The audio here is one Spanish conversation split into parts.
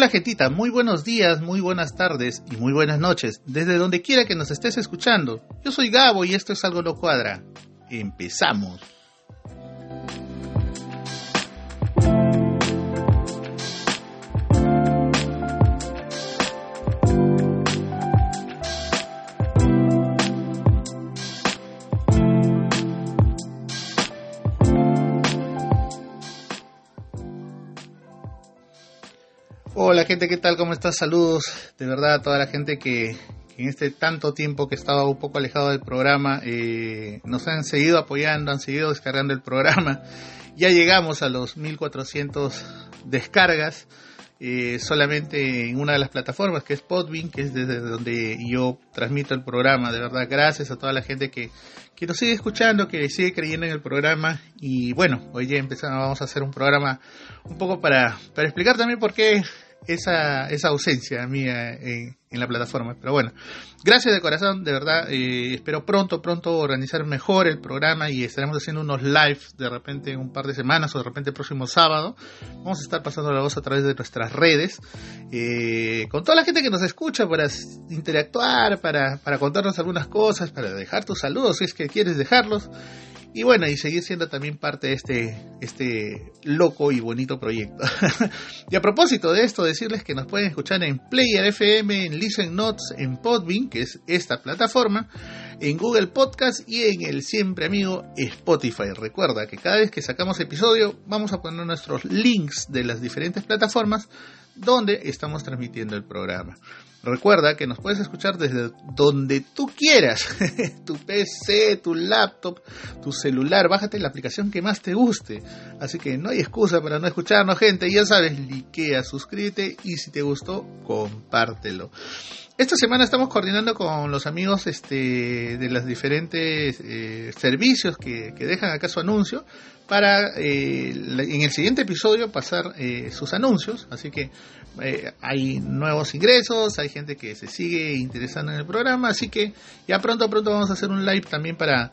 Hola gentita, muy buenos días, muy buenas tardes y muy buenas noches, desde donde quiera que nos estés escuchando. Yo soy Gabo y esto es Algo No Cuadra. Empezamos. Gente, ¿qué tal? ¿Cómo estás? Saludos de verdad a toda la gente que, en este tanto tiempo que estaba un poco alejado del programa eh, nos han seguido apoyando, han seguido descargando el programa. Ya llegamos a los 1400 descargas eh, solamente en una de las plataformas que es Podbean, que es desde donde yo transmito el programa. De verdad, gracias a toda la gente que, que nos sigue escuchando, que sigue creyendo en el programa. Y bueno, hoy ya empezamos, a hacer un programa un poco para, para explicar también por qué esa, esa ausencia mía en, la plataforma. Pero bueno, gracias de corazón, de verdad. Eh, espero pronto, pronto organizar mejor el programa y estaremos haciendo unos live de repente en un par de semanas o de repente el próximo sábado. Vamos a estar pasando la voz a través de nuestras redes eh, con toda la gente que nos escucha para interactuar, para, para contarnos algunas cosas, para dejar tus saludos si es que quieres dejarlos y bueno, y seguir siendo también parte de este, este loco y bonito proyecto. y a propósito de esto, decirles que nos pueden escuchar en Player FM, en Listen Notes, en Podbean, que es esta plataforma, en Google Podcast y en el siempre amigo Spotify. Recuerda que cada vez que sacamos episodio vamos a poner nuestros links de las diferentes plataformas donde estamos transmitiendo el programa. Recuerda que nos puedes escuchar desde donde tú quieras, tu PC, tu laptop, tu celular, bájate la aplicación que más te guste. Así que no hay excusa para no escucharnos, gente. Ya sabes, likea, suscríbete y si te gustó, compártelo. Esta semana estamos coordinando con los amigos este, de los diferentes eh, servicios que, dejan acá su anuncio para eh, en el siguiente episodio pasar eh, sus anuncios. Así que eh, hay nuevos ingresos, hay gente que se sigue interesando en el programa. Así que ya pronto, pronto vamos a hacer un live también para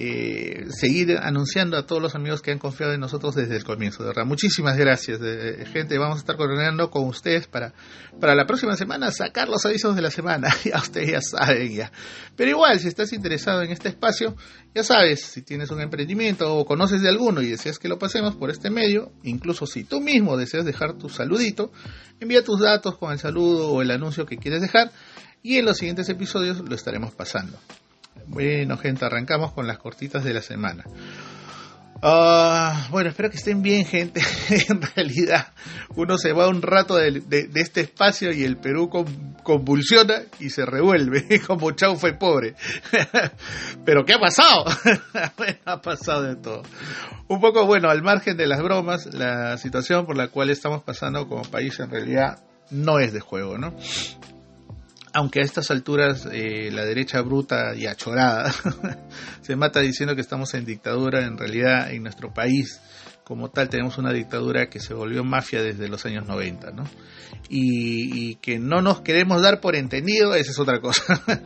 eh, seguir anunciando a todos los amigos que han confiado en nosotros desde el comienzo. De verdad, muchísimas gracias, de, gente. Vamos a estar coordinando con ustedes para, para la próxima semana sacar los avisos de la semana. ya ustedes ya saben ya. Pero igual, si estás interesado en este espacio, ya sabes, si tienes un emprendimiento o conoces de alguno y deseas que lo pasemos por este medio, incluso si tú mismo deseas dejar tu saludito, envía tus datos con el saludo o el anuncio que quieres dejar y en los siguientes episodios lo estaremos pasando. Bueno, gente, arrancamos con las cortitas de la semana. Uh, bueno, espero que estén bien, gente. en realidad, uno se va un rato de, de, este espacio y el Perú con, convulsiona y se revuelve, como Chau fue pobre. Pero, ¿qué ha pasado? ha pasado de todo. Un poco, bueno, al margen de las bromas, la situación por la cual estamos pasando como país en realidad no es de juego, ¿no? Aunque a estas alturas eh, la derecha bruta y achorada se mata diciendo que estamos en dictadura, en realidad en nuestro país como tal tenemos una dictadura que se volvió mafia desde los años 90, ¿no? Y, y que no nos queremos dar por entendido, esa es otra cosa.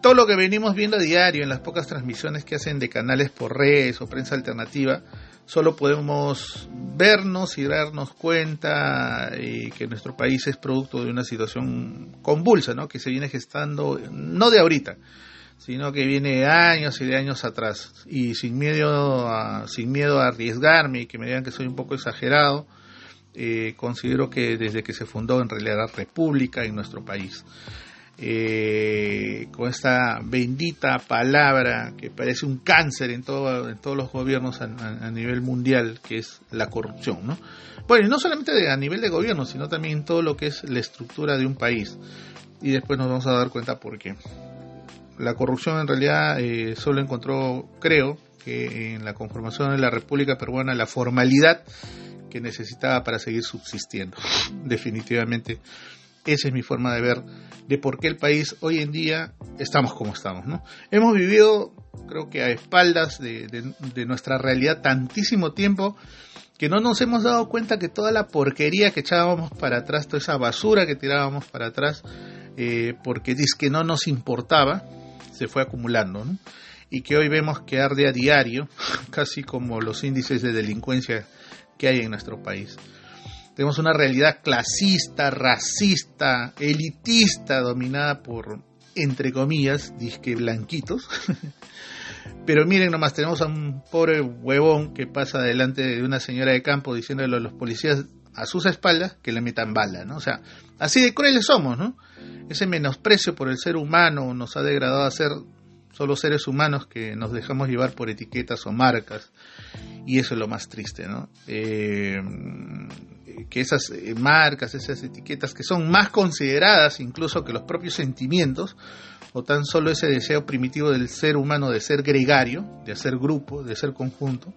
Todo lo que venimos viendo a diario en las pocas transmisiones que hacen de canales por redes o prensa alternativa, solo podemos vernos y darnos cuenta eh, que nuestro país es producto de una situación convulsa, ¿no? que se viene gestando, no de ahorita, sino que viene de años y de años atrás. Y sin miedo a, sin miedo a arriesgarme y que me digan que soy un poco exagerado, eh, considero que desde que se fundó en realidad la República en nuestro país, eh, con esta bendita palabra que parece un cáncer en, todo, en todos los gobiernos a, a, nivel mundial, que es la corrupción. ¿no? Bueno, y no solamente a nivel de gobierno, sino también en todo lo que es la estructura de un país. Y después nos vamos a dar cuenta por qué. La corrupción en realidad eh, solo encontró, creo, que en la conformación de la República Peruana la formalidad que necesitaba para seguir subsistiendo. Definitivamente esa es mi forma de ver de por qué el país hoy en día estamos como estamos. ¿no? Hemos vivido, creo que a espaldas de, nuestra realidad tantísimo tiempo que no nos hemos dado cuenta que toda la porquería que echábamos para atrás, toda esa basura que tirábamos para atrás, eh, porque dice no nos importaba, se fue acumulando. ¿no? Y que hoy vemos que arde a diario, casi como los índices de delincuencia que hay en nuestro país. Tenemos una realidad clasista, racista, elitista, dominada por, entre comillas, disque blanquitos. Pero miren nomás, tenemos a un pobre huevón que pasa delante de una señora de campo diciéndole a los policías a sus espaldas que le metan bala, ¿no? O sea, así de crueles somos, ¿no? Ese menosprecio por el ser humano nos ha degradado a ser solo seres humanos que nos dejamos llevar por etiquetas o marcas y eso es lo más triste, ¿no? Eh, que esas eh, marcas, esas etiquetas que son más consideradas incluso que los propios sentimientos o tan solo ese deseo primitivo del ser humano de ser gregario, de ser grupo, de ser conjunto,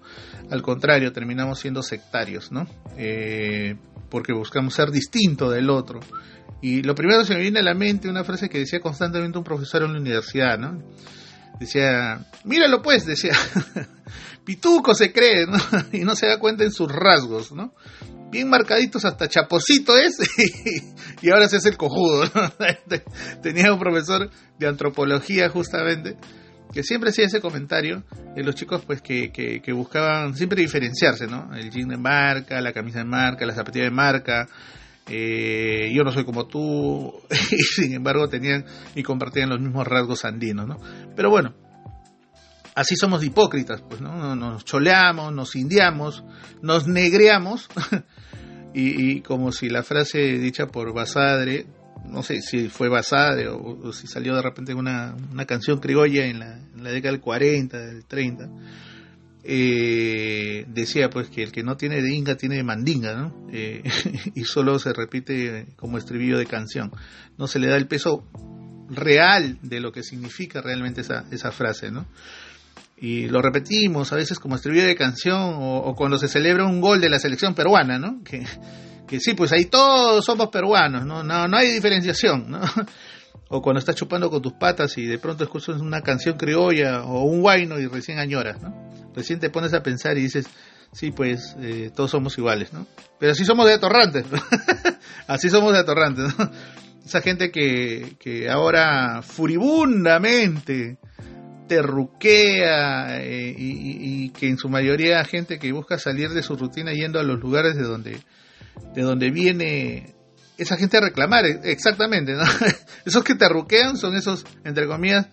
al contrario, terminamos siendo sectarios, ¿no? Eh, porque buscamos ser distinto del otro. Y lo primero que se me viene a la mente una frase que decía constantemente un profesor en la universidad, ¿no? Decía, míralo pues, decía, pituco se cree, ¿no? Y no se da cuenta en sus rasgos, ¿no? Bien marcaditos hasta chaposito es, y ahora se hace el cojudo. Tenía un profesor de antropología justamente, que siempre hacía ese comentario de los chicos pues que, que, buscaban siempre diferenciarse, ¿no? El jean de marca, la camisa de marca, la zapatilla de marca, eh, yo no soy como tú, y sin embargo tenían y compartían los mismos rasgos andinos, ¿no? Pero bueno, así somos hipócritas, pues, ¿no? Nos choleamos, nos indiamos, nos negreamos, y, como si la frase dicha por Basadre, no sé si fue Basadre o, si salió de repente una, una canción criolla en la, década del 40, del 30, eh, decía pues que el que no tiene de inga tiene de mandinga, ¿no? Eh, y solo se repite como estribillo de canción. No se le da el peso real de lo que significa realmente esa, esa frase, ¿no? Y lo repetimos a veces como estribillo de canción o, cuando se celebra un gol de la selección peruana, ¿no? Que, que sí, pues ahí todos somos peruanos, ¿no? No, no hay diferenciación, ¿no? O cuando estás chupando con tus patas y de pronto escuchas una canción criolla o un guayno y recién añoras, ¿no? recién te pones a pensar y dices, sí, pues eh, todos somos iguales, ¿no? Pero así somos de atorrantes, así somos de atorrantes, ¿no? Esa gente que, que ahora furibundamente terruquea eh, y, que en su mayoría gente que busca salir de su rutina yendo a los lugares de donde, de donde viene esa gente a reclamar, exactamente, ¿no? Esos que terruquean son esos, entre comillas,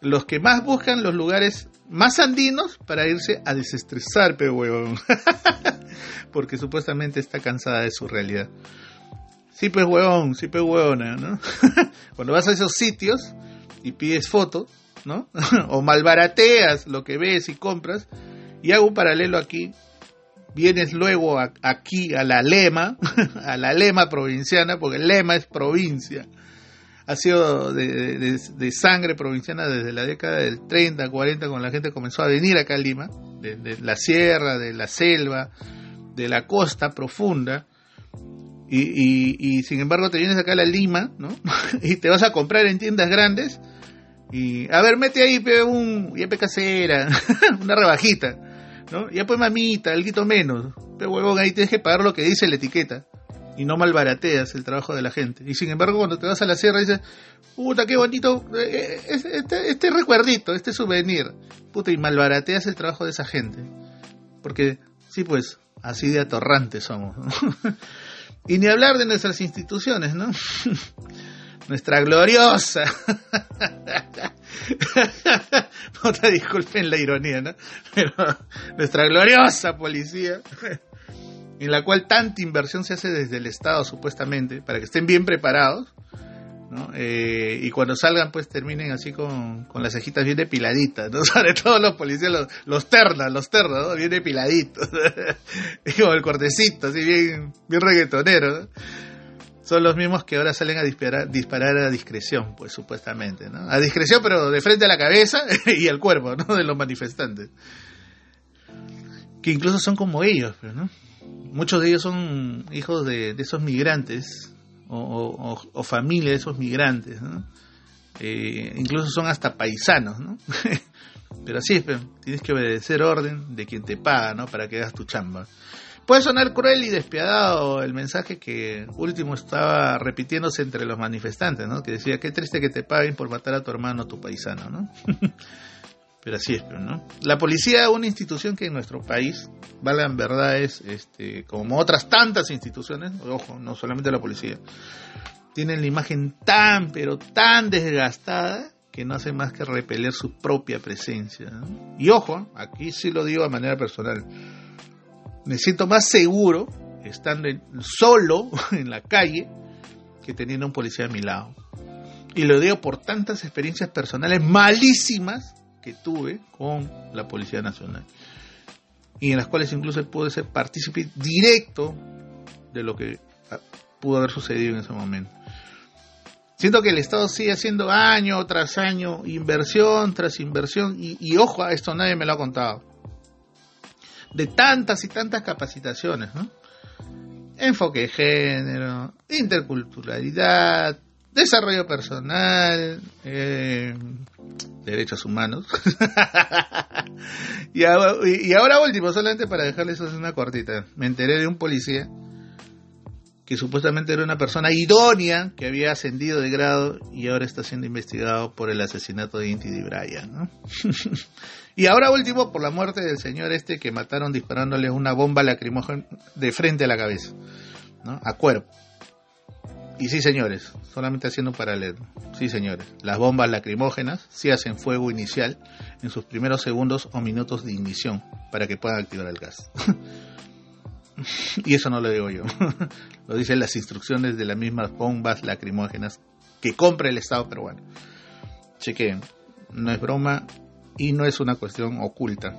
los que más buscan los lugares más andinos para irse a desestresar, pe huevón. Porque supuestamente está cansada de su realidad. Sí, pues huevón, sí, pues huevona, ¿no? Cuando vas a esos sitios y pides foto, ¿no? o malbarateas lo que ves y compras, y hago un paralelo aquí, vienes luego aquí a la lema, a la lema provinciana, porque lema es provincia, ha sido de, sangre provinciana desde la década del 30, 40, cuando la gente comenzó a venir acá a Lima, de, la sierra, de la selva, de la costa profunda, y, sin embargo te vienes acá a la Lima, ¿no? y te vas a comprar en tiendas grandes, y a ver, mete ahí un pe casera, una rebajita, ¿no? Ya pues mamita, algo menos, pero huevón, ahí tienes que pagar lo que dice la etiqueta y no malbarateas el trabajo de la gente. Y sin embargo, cuando te vas a la sierra dices, puta, qué bonito, eh, eh, este, este, recuerdito, este souvenir, puta, y malbarateas el trabajo de esa gente. Porque, sí, pues, así de atorrantes somos. y ni hablar de nuestras instituciones, ¿no? Nuestra gloriosa. no te disculpen la ironía, ¿no? Pero nuestra gloriosa policía en la cual tanta inversión se hace desde el Estado supuestamente, para que estén bien preparados, ¿no? Eh, y cuando salgan pues terminen así con, con, las cejitas bien depiladitas, ¿no? Sobre todo los policías, los, los ternas, los ternos, ¿no? Bien depiladitos, como el cortecito, así bien, bien reggaetonero, Son los mismos que ahora salen a disparar, disparar a discreción, pues supuestamente, ¿no? A discreción, pero de frente a la cabeza y al cuerpo, ¿no? De los manifestantes. Que incluso son como ellos, pues, ¿no? muchos de ellos son hijos de, esos migrantes o, o, familia de esos migrantes, ¿no? Eh, incluso son hasta paisanos, ¿no? Pero así tienes que obedecer orden de quien te paga, ¿no? Para que hagas tu chamba. Puede sonar cruel y despiadado el mensaje que último estaba repitiéndose entre los manifestantes, ¿no? Que decía, qué triste que te paguen por matar a tu hermano, tu paisano, ¿no? Pero así es, ¿no? La policía es una institución que en nuestro país, vale en verdad, es este, como otras tantas instituciones, ojo, no solamente la policía, tienen la imagen tan, pero tan desgastada que no hace más que repeler su propia presencia. Y ojo, aquí sí lo digo de manera personal, me siento más seguro estando solo en la calle que teniendo un policía a mi lado. Y lo digo por tantas experiencias personales malísimas que tuve con la Policía Nacional. Y en las cuales incluso pude ser partícipe directo de lo que ah, pudo haber sucedido en ese momento. Siento que el Estado sigue haciendo año tras año, inversión tras inversión, y, ojo, a esto nadie me lo ha contado. De tantas y tantas capacitaciones, ¿no? Enfoque de género, interculturalidad, desarrollo personal, eh, derechos humanos. y, ahora, último, solamente para dejarles una cortita. Me enteré de un policía que supuestamente era una persona idónea que había ascendido de grado y ahora está siendo investigado por el asesinato de Inti de Brian. y ahora último por la muerte del señor este que mataron disparándole una bomba lacrimógena de frente a la cabeza, ¿no? a cuerpo. Y sí, señores, solamente haciendo un paralelo. Sí, señores, las bombas lacrimógenas sí hacen fuego inicial en sus primeros segundos o minutos de ignición para que puedan activar el gas. y eso no lo digo yo. lo dicen las instrucciones de las mismas bombas lacrimógenas que compra el Estado peruano. Chequen, no es broma y no es una cuestión oculta.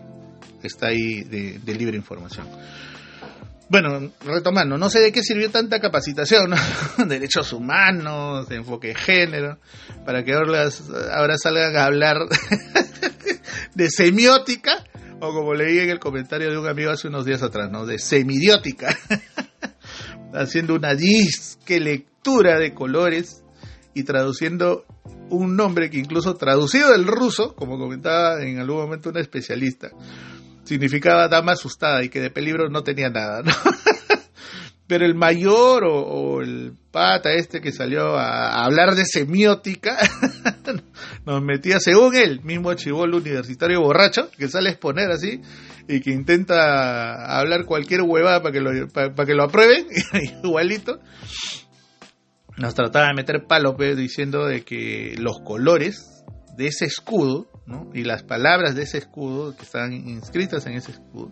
Está ahí de, libre información bueno, retomando, no sé de qué sirvió tanta capacitación, derechos humanos, enfoque de género, para que ahora, ahora salgan a hablar de semiótica, o como leí en el comentario de un amigo hace unos días atrás, ¿no? De semidiótica, haciendo una disque lectura de colores y traduciendo un nombre que incluso traducido del ruso, como comentaba en algún momento una especialista, significaba dama asustada y que de peligro no tenía nada. Pero el mayor o, el pata este que salió a, hablar de semiótica nos metía, según él, mismo chivolo universitario borracho, que sale a exponer así y que intenta hablar cualquier huevada para que lo, para, que lo aprueben, igualito. Nos trataba de meter palo pues, diciendo de que los colores de ese escudo y las palabras de ese escudo, que estaban inscritas en ese escudo,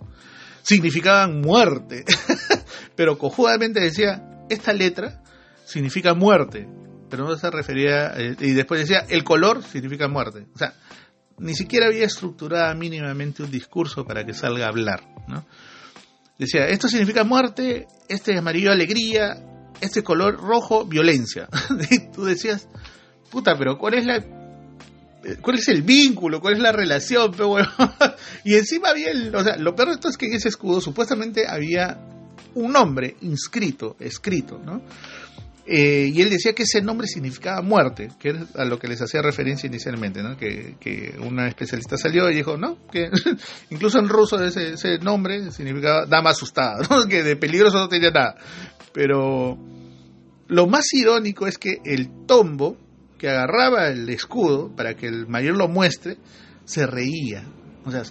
significaban muerte. pero cojudamente decía, esta letra significa muerte, pero no se refería, eh, y después decía, el color significa muerte. O sea, ni siquiera había estructurado mínimamente un discurso para que salga a hablar, ¿no? Decía, esto significa muerte, este amarillo alegría, este color rojo violencia. tú decías, puta, pero ¿cuál es la ¿Cuál es el vínculo? ¿Cuál es la relación? Pero bueno. y encima había el. O sea, lo peor de esto es que en ese escudo supuestamente había un nombre inscrito, escrito, ¿no? Eh, y él decía que ese nombre significaba muerte, que es a lo que les hacía referencia inicialmente, ¿no? Que, una especialista salió y dijo, no, que incluso en ruso ese, nombre significaba dama asustada. Que de peligroso no tenía nada. Pero lo más irónico es que el tombo que agarraba el escudo para que el mayor lo muestre, se reía. O sea,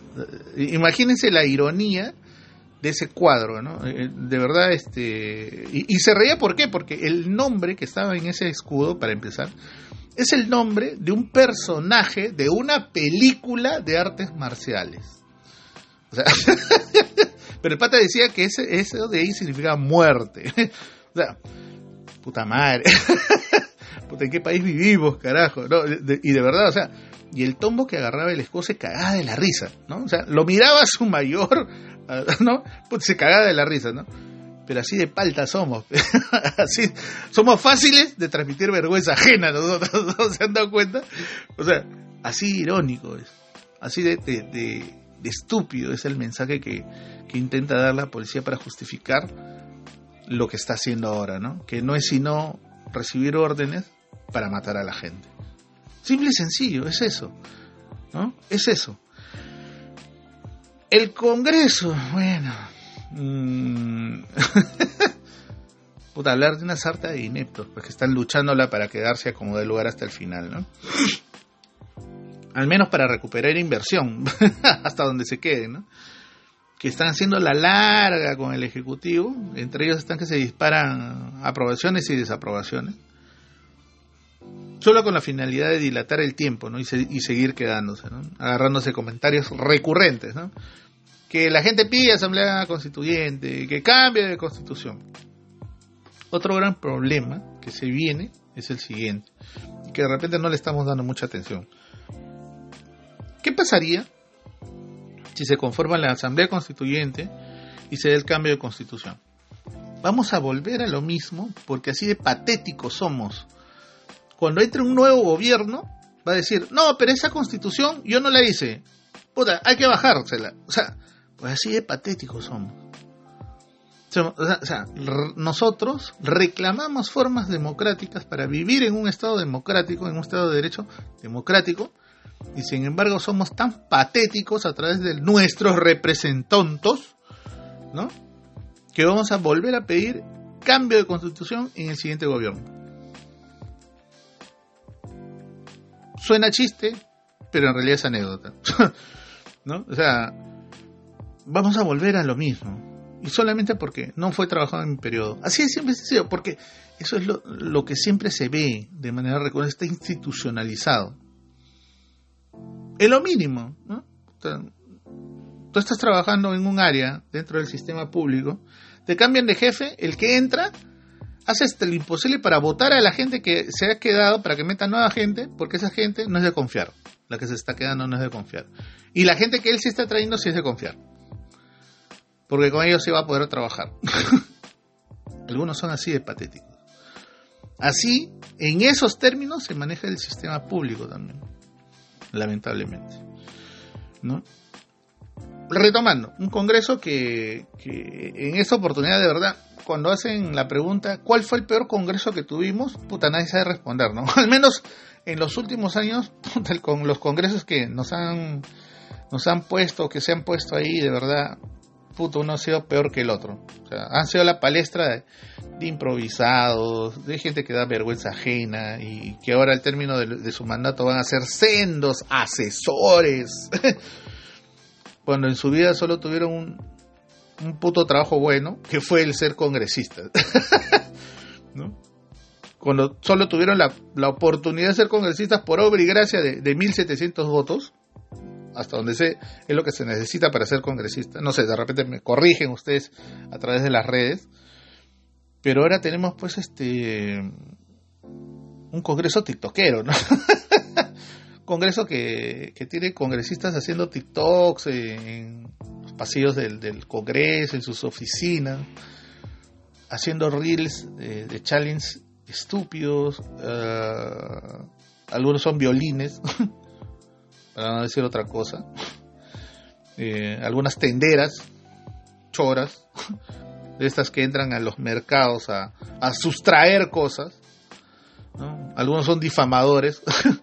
eh, imagínense la ironía de ese cuadro, ¿no? Eh, eh, de verdad, este... Y, se reía, ¿por qué? Porque el nombre que estaba en ese escudo, para empezar, es el nombre de un personaje de una película de artes marciales. O sea, pero el pata decía que ese, eso de ahí significa muerte. o sea, puta madre. ¿en qué país vivimos, carajo? y de verdad, o sea, y el tombo que agarraba el escudo se cagaba de la risa, ¿no? O sea, lo miraba su mayor, ¿no? Pues se cagaba de la risa, ¿no? Pero así de palta somos, así, somos fáciles de transmitir vergüenza ajena nosotros, ¿no? ¿Se han dado cuenta? O sea, así irónico es, así de, de, estúpido es el mensaje que, que intenta dar la policía para justificar lo que está haciendo ahora, ¿no? Que no es sino recibir órdenes para matar a la gente. Simple y sencillo, es eso. ¿No? Es eso. El Congreso, bueno. Mm, puta, hablar de una sarta de ineptos, pues que están luchándola para quedarse a como de lugar hasta el final, ¿no? al menos para recuperar inversión, hasta donde se quede, ¿no? que están haciendo la larga con el Ejecutivo, entre ellos están que se disparan aprobaciones y desaprobaciones, solo con la finalidad de dilatar el tiempo ¿no? y, seguir quedándose, ¿no? agarrándose comentarios recurrentes, ¿no? que la gente pide asamblea constituyente, que cambie de constitución. Otro gran problema que se viene es el siguiente, que de repente no le estamos dando mucha atención. ¿Qué pasaría si se conforma la Asamblea Constituyente y se da el cambio de constitución? Vamos a volver a lo mismo porque así de patéticos somos. Cuando entre un nuevo gobierno, va a decir, no, pero esa constitución yo no la hice. Puta, hay que bajársela. O sea, pues así de patéticos somos. O sea, nosotros reclamamos formas democráticas para vivir en un Estado democrático, en un Estado de Derecho democrático, y sin embargo somos tan patéticos a través de nuestros representantes, ¿no? Que vamos a volver a pedir cambio de constitución en el siguiente gobierno. Suena chiste, pero en realidad es anécdota. ¿No? O sea, vamos a volver a lo mismo. Y solamente porque no fue trabajado en mi periodo. Así es siempre sido, porque eso es lo, que siempre se ve de manera recurrente, está institucionalizado es lo mínimo. tú estás trabajando en un área dentro del sistema público, te cambian de jefe, el que entra hace hasta lo imposible para votar a la gente que se ha quedado, para que meta nueva gente, porque esa gente no es de confiar. La que se está quedando no es de confiar. Y la gente que él sí está trayendo sí es de confiar. Porque con ellos sí va a poder trabajar. Algunos son así de patéticos. Así, en esos términos se maneja el sistema público también lamentablemente. ¿no? Retomando, un congreso que, en esta oportunidad de verdad, cuando hacen la pregunta, ¿cuál fue el peor congreso que tuvimos? Puta, nadie sabe responder, ¿no? Al menos en los últimos años, con los congresos que nos han, nos han puesto, que se han puesto ahí, de verdad, puto, uno ha sido peor que el otro. O sea, han sido la palestra de, improvisados, de gente que da vergüenza ajena y que ahora al término de, su mandato van a ser sendos asesores. Cuando en su vida solo tuvieron un, un puto trabajo bueno, que fue el ser congresista. ¿No? Cuando solo tuvieron la, la, oportunidad de ser congresistas por obra y gracia de, de 1.700 votos, hasta donde sé, es lo que se necesita para ser congresista. No sé, de repente me corrigen ustedes a través de las redes. Pero ahora tenemos pues este un congreso tiktokero, ¿no? congreso que, tiene congresistas haciendo TikToks en los pasillos del, del Congreso, en sus oficinas, haciendo reels de, challenge estúpidos, uh, algunos son violines, para no decir otra cosa, eh, algunas tenderas, choras, de estas que entran a los mercados a, sustraer cosas, algunos son difamadores,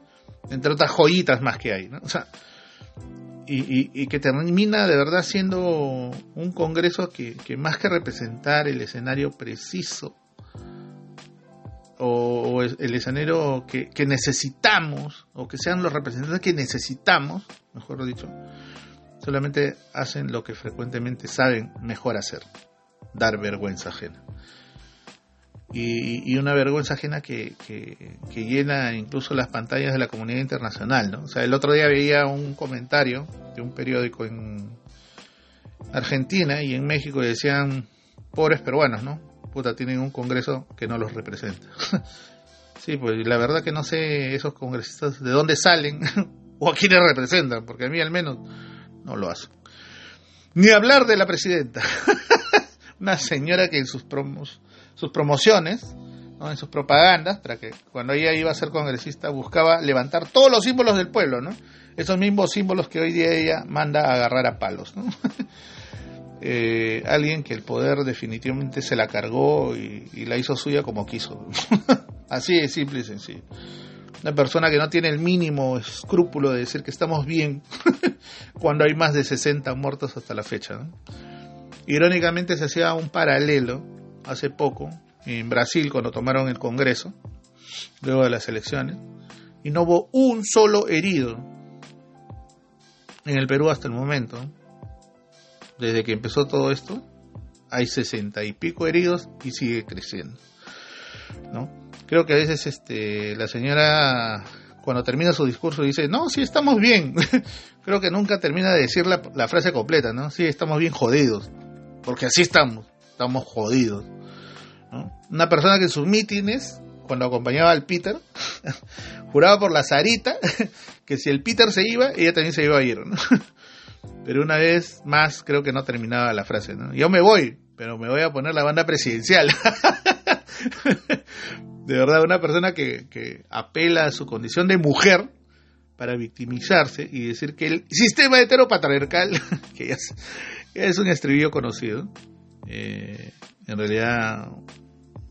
entre otras joyitas más que hay, y, que termina de verdad siendo un congreso que, más que representar el escenario preciso o, el escenario que, necesitamos, o que sean los representantes que necesitamos, mejor dicho, solamente hacen lo que frecuentemente saben mejor hacer, dar vergüenza ajena. Y, una vergüenza ajena que, llena incluso las pantallas de la comunidad internacional. ¿no? O sea, el otro día veía un comentario de un periódico en Argentina y en México y decían pobres peruanos, ¿no? puta, tienen un congreso que no los representa. sí, pues la verdad que no sé esos congresistas de dónde salen o a quiénes representan, porque a mí al menos no lo hacen. Ni hablar de la presidenta. Una señora que en sus, promos, sus promociones, en sus propagandas, para que cuando ella iba a ser congresista buscaba levantar todos los símbolos del pueblo. Esos mismos símbolos que hoy día ella manda a agarrar a palos. Eh, alguien que el poder definitivamente se la cargó y, la hizo suya como quiso. Así de simple y sencillo. Una persona que no tiene el mínimo escrúpulo de decir que estamos bien cuando hay más de 60 muertos hasta la fecha. Irónicamente se hacía un paralelo hace poco en Brasil cuando tomaron el Congreso, luego de las elecciones, y no hubo un solo herido en el Perú hasta el momento, desde que empezó todo esto, hay sesenta y pico heridos y sigue creciendo. ¿no? Creo que a veces este, la señora cuando termina su discurso dice, no, sí estamos bien. Creo que nunca termina de decir la, frase completa, ¿no? Sí, estamos bien jodidos. Porque así estamos, estamos jodidos. Una persona que en sus mítines, cuando acompañaba al Peter, juraba por la Sarita que si el Peter se iba, ella también se iba a ir. ¿no? Pero una vez más creo que no terminaba la frase, ¿no? Yo me voy, pero me voy a poner la banda presidencial. de verdad, una persona que, que, apela a su condición de mujer para victimizarse y decir que el sistema heteropatriarcal, que ya es, es, un estribillo conocido, eh, en realidad,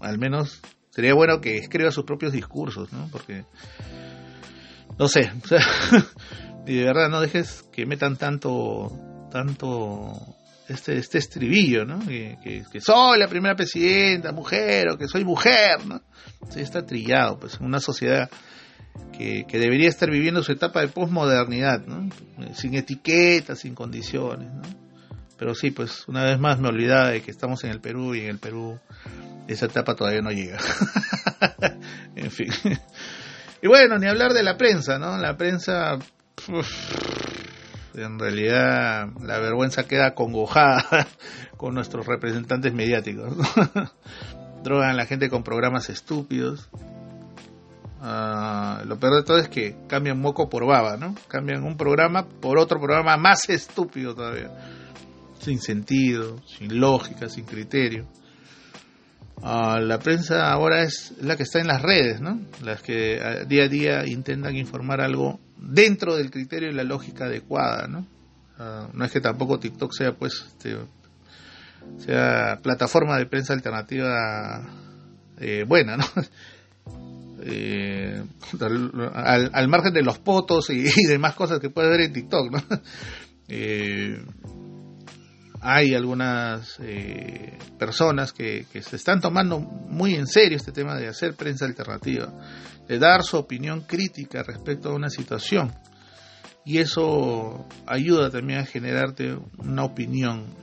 al menos sería bueno que escriba sus propios discursos, ¿no? Porque, no sé, o sea, y de verdad no dejes que metan tanto, tanto este, este estribillo, ¿no? Que, soy la primera presidenta, mujer, o que soy mujer, ¿no? Sí, está trillado, pues, en una sociedad que, que debería estar viviendo su etapa de posmodernidad, ¿no? Sin etiquetas, sin condiciones, ¿no? Pero sí, pues, una vez más me olvidaba de que estamos en el Perú y en el Perú esa etapa todavía no llega. en fin. y bueno, ni hablar de la prensa, ¿no? La prensa... En realidad la vergüenza queda congojada con nuestros representantes mediáticos. Drogan a la gente con programas estúpidos. Uh, lo peor de todo es que cambian moco por baba, ¿no? Cambian un programa por otro programa más estúpido todavía. Sin sentido, sin lógica, sin criterio. Uh, la prensa ahora es la que está en las redes, ¿no? Las que día a día intentan informar algo dentro del criterio y la lógica adecuada, ¿no? Uh, no es que tampoco TikTok sea, pues, este, sea plataforma de prensa alternativa eh, buena, ¿no? Eh, al, al, margen de los potos y, y, demás cosas que puede ver en TikTok, ¿no? Eh, hay algunas eh, personas que, se están tomando muy en serio este tema de hacer prensa alternativa, de dar su opinión crítica respecto a una situación. Y eso ayuda también a generarte una opinión,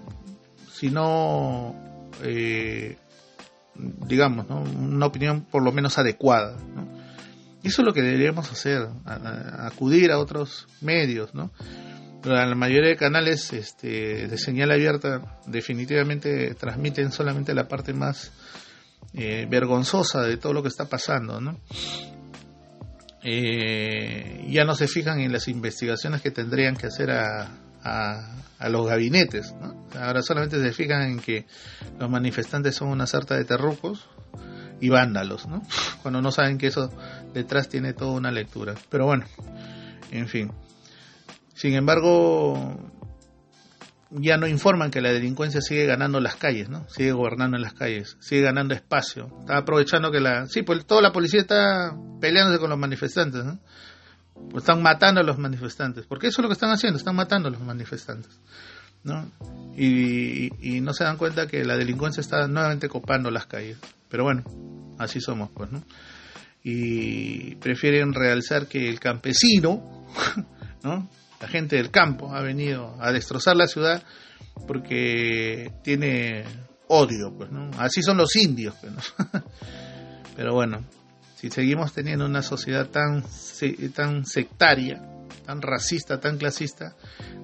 si no, eh, digamos, ¿no? una opinión por lo menos adecuada. eso es lo que deberíamos hacer, acudir a otros medios, ¿no? La mayoría de canales este, de señal abierta definitivamente transmiten solamente la parte más eh, vergonzosa de todo lo que está pasando, ¿no? Eh, ya no se fijan en las investigaciones que tendrían que hacer a, a, a, los gabinetes, ¿no? Ahora solamente se fijan en que los manifestantes son una sarta de terrucos y vándalos, ¿no? Cuando no saben que eso detrás tiene toda una lectura. Pero bueno, en fin. Sin embargo, ya no informan que la delincuencia sigue ganando las calles, ¿no? Sigue gobernando en las calles, sigue ganando espacio. Está aprovechando que la... Sí, pues toda la policía está peleándose con los manifestantes, ¿no? Pues están matando a los manifestantes. Porque eso es lo que están haciendo, están matando a los manifestantes, ¿no? Y, y, y no se dan cuenta que la delincuencia está nuevamente copando las calles. Pero bueno, así somos, pues, ¿no? Y prefieren realzar que el campesino, ¿no? La gente del campo ha venido a destrozar la ciudad porque tiene odio, pues, ¿no? Así son los indios, pues, ¿no? Pero bueno, si seguimos teniendo una sociedad tan, tan sectaria, tan racista, tan clasista,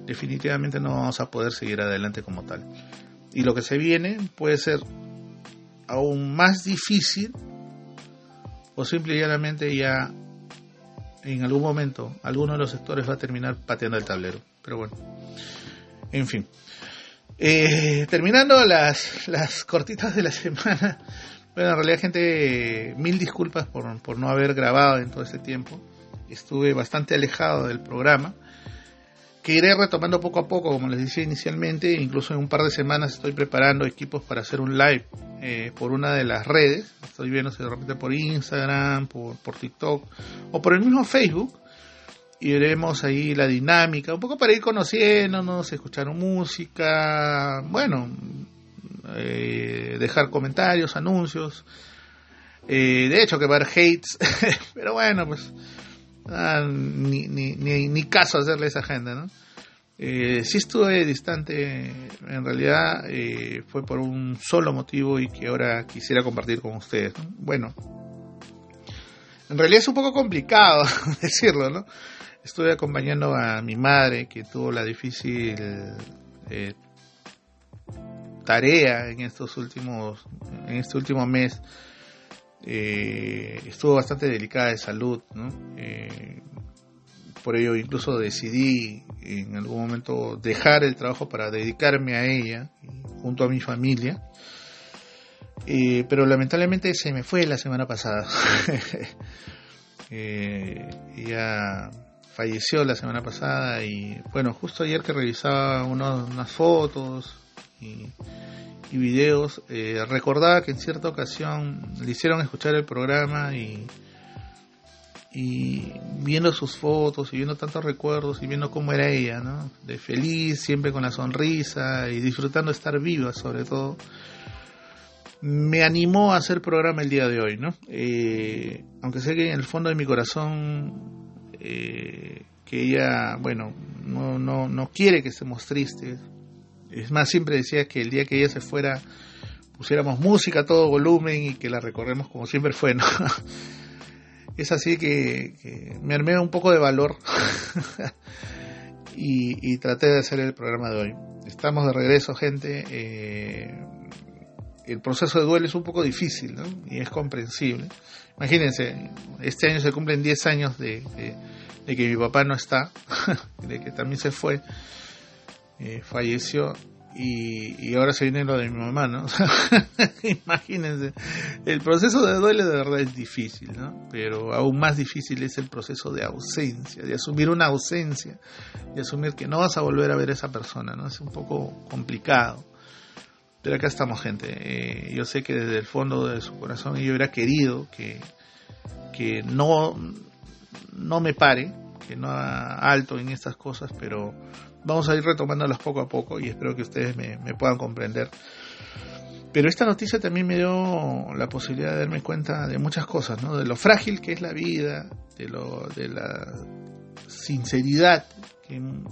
definitivamente no vamos a poder seguir adelante como tal. Y lo que se viene puede ser aún más difícil o simple y llanamente ya en algún momento alguno de los sectores va a terminar pateando el tablero. Pero bueno, en fin. Eh, terminando las, las cortitas de la semana. Bueno, en realidad, gente, mil disculpas por, por no haber grabado en todo este tiempo. Estuve bastante alejado del programa que iré retomando poco a poco, como les decía inicialmente, incluso en un par de semanas estoy preparando equipos para hacer un live eh, por una de las redes, estoy viendo si de repente por Instagram, por, por TikTok o por el mismo Facebook, y veremos ahí la dinámica, un poco para ir conociéndonos, escuchar música, bueno, eh, dejar comentarios, anuncios, eh, de hecho que va a haber hates, pero bueno, pues Ah, ni, ni, ni, caso hacerle esa agenda, ¿no? Eh, sí estuve distante, en realidad eh, fue por un solo motivo y que ahora quisiera compartir con ustedes. Bueno, en realidad es un poco complicado decirlo, ¿no? Estuve acompañando a mi madre que tuvo la difícil eh, tarea en estos últimos, en este último mes. Eh, estuvo bastante delicada de salud, ¿no? Eh, por ello incluso decidí en algún momento dejar el trabajo para dedicarme a ella junto a mi familia. Eh, pero lamentablemente se me fue la semana pasada. eh, ella falleció la semana pasada y bueno, justo ayer que revisaba unas fotos y, y videos, eh, recordaba que en cierta ocasión le hicieron escuchar el programa y y viendo sus fotos y viendo tantos recuerdos y viendo cómo era ella, ¿no? De feliz, siempre con la sonrisa y disfrutando estar viva sobre todo, me animó a hacer programa el día de hoy, ¿no? Eh, aunque sé que en el fondo de mi corazón eh, que ella, bueno, no, no, no quiere que estemos tristes. Es más, siempre decía que el día que ella se fuera pusiéramos música a todo volumen y que la recorremos como siempre fue, ¿no? es así que, me armé un poco de valor y, traté de hacer el programa de hoy. Estamos de regreso, gente. Eh, el proceso de duelo es un poco difícil ¿no? y es comprensible. Imagínense, este año se cumplen 10 años de, que mi papá no está, de que también se fue, eh, falleció y, ahora se viene lo de mi mamá, ¿no? Imagínense, el proceso de duelo de verdad es difícil, ¿no? Pero aún más difícil es el proceso de ausencia, de asumir una ausencia, de asumir que no vas a volver a ver a esa persona, ¿no? Es un poco complicado. Pero acá estamos, gente. Eh, yo sé que desde el fondo de su corazón ella hubiera querido que, que no, no me pare, que no haga alto en estas cosas, pero vamos a ir retomándolas poco a poco y espero que ustedes me, puedan comprender. Pero esta noticia también me dio la posibilidad de darme cuenta de muchas cosas, ¿no? De lo frágil que es la vida, de, lo, de la sinceridad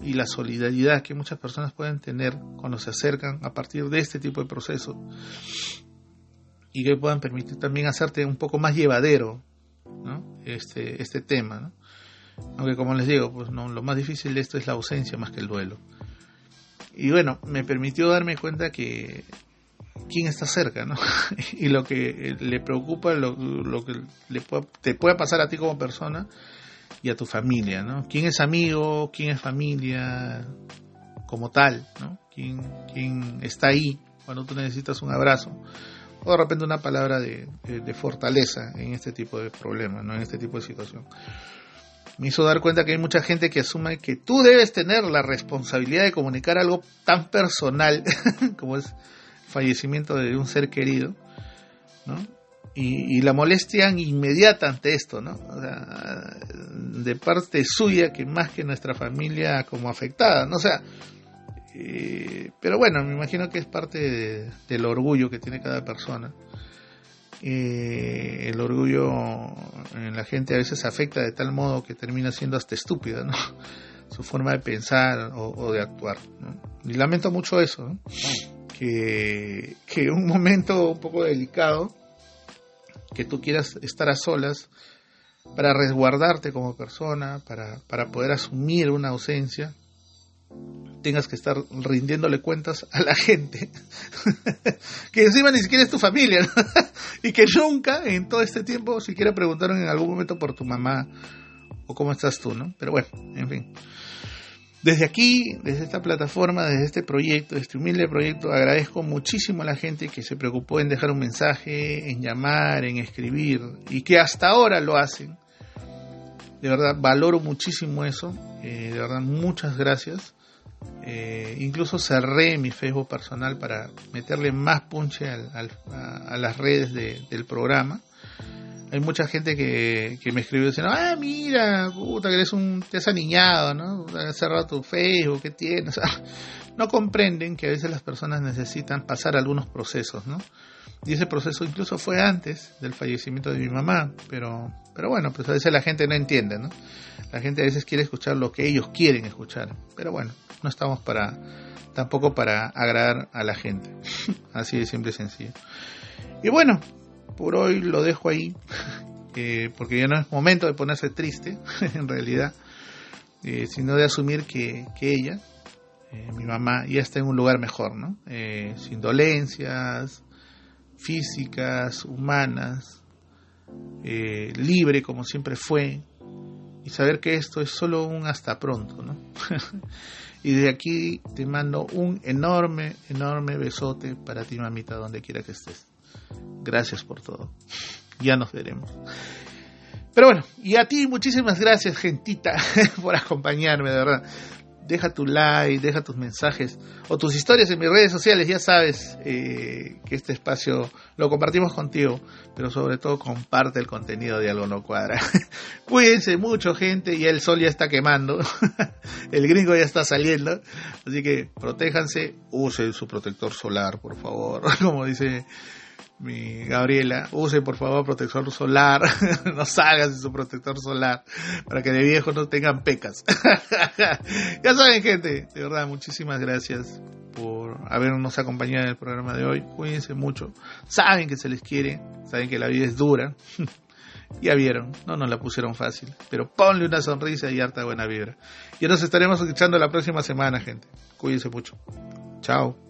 y la solidaridad que muchas personas pueden tener cuando se acercan a partir de este tipo de procesos y que puedan permitir también hacerte un poco más llevadero ¿no? este, este tema. ¿no? Aunque como les digo, pues no, lo más difícil de esto es la ausencia más que el duelo. Y bueno, me permitió darme cuenta que quién está cerca, ¿no? y lo que le preocupa, lo, lo que le te puede pasar a ti como persona y a tu familia, ¿no? ¿Quién es amigo? ¿Quién es familia? Como tal, ¿no? ¿Quién, quién está ahí cuando tú necesitas un abrazo? O de repente una palabra de, de, de fortaleza en este tipo de problemas, ¿no? En este tipo de situación me hizo dar cuenta que hay mucha gente que asume que tú debes tener la responsabilidad de comunicar algo tan personal como es el fallecimiento de un ser querido, ¿no? Y, la molestia inmediata ante esto, ¿no? O sea, de parte suya que más que nuestra familia como afectada, ¿no? Sea, eh, pero bueno, me imagino que es parte del orgullo que tiene cada persona el orgullo en la gente a veces afecta de tal modo que termina siendo hasta estúpida. Su forma de pensar o, de actuar. Y lamento mucho eso, que, que un momento un poco delicado, que tú quieras estar a solas para resguardarte como persona, para, para poder asumir una ausencia, tengas que estar rindiéndole cuentas a la gente, que encima ni siquiera es tu familia, y que nunca en todo este tiempo siquiera preguntaron en algún momento por tu mamá o cómo estás tú, ¿no? Pero bueno, en fin. Desde aquí, desde esta plataforma, desde este proyecto, este humilde proyecto, agradezco muchísimo a la gente que se preocupó en dejar un mensaje, en llamar, en escribir, y que hasta ahora lo hacen. De verdad, valoro muchísimo eso. Eh, de verdad, muchas gracias. Eh, incluso cerré mi Facebook personal para meterle más punche a, las redes del programa. Hay mucha gente que, que me escribió diciendo, ah, mira, puta, que eres un, te has aniñado, ¿no? Has cerrado tu Facebook, ¿qué tienes? no comprenden que a veces las personas necesitan pasar algunos procesos, ¿no? Y ese proceso incluso fue antes del fallecimiento de mi mamá, pero, pero bueno, pues a veces la gente no entiende, ¿no? La gente a veces quiere escuchar lo que ellos quieren escuchar, pero bueno, no estamos para, tampoco para agradar a la gente. Así de simple y sencillo. Y bueno, por hoy lo dejo ahí, eh, porque ya no es momento de ponerse triste, en realidad, eh, sino de asumir que, que ella, eh, mi mamá, ya está en un lugar mejor, ¿no? sin dolencias físicas, humanas, libre como siempre fue, y saber que esto es solo un hasta pronto, ¿no? y de aquí te mando un enorme, enorme besote para ti, mamita, donde quiera que estés. Gracias por todo. Ya nos veremos. Pero bueno, y a ti muchísimas gracias, gentita, por acompañarme, verdad. Deja tu like, deja tus mensajes o tus historias en mis redes sociales. Ya sabes eh, que este espacio lo compartimos contigo, pero sobre todo comparte el contenido de Algo No Cuadra. Cuídense mucho, gente, y el sol ya está quemando. el gringo ya está saliendo. Así que protéjanse, usen su protector solar, por favor. Como dice mi Gabriela, use por favor protector solar, no salgas de su protector solar, para que de viejo no tengan pecas. ya saben gente, de verdad, muchísimas gracias por habernos acompañado en el programa de hoy, cuídense mucho, saben que se les quiere, saben que la vida es dura, ya vieron, no nos la pusieron fácil, pero ponle una sonrisa y harta buena vibra. Y nos estaremos escuchando la próxima semana gente, cuídense mucho, chao.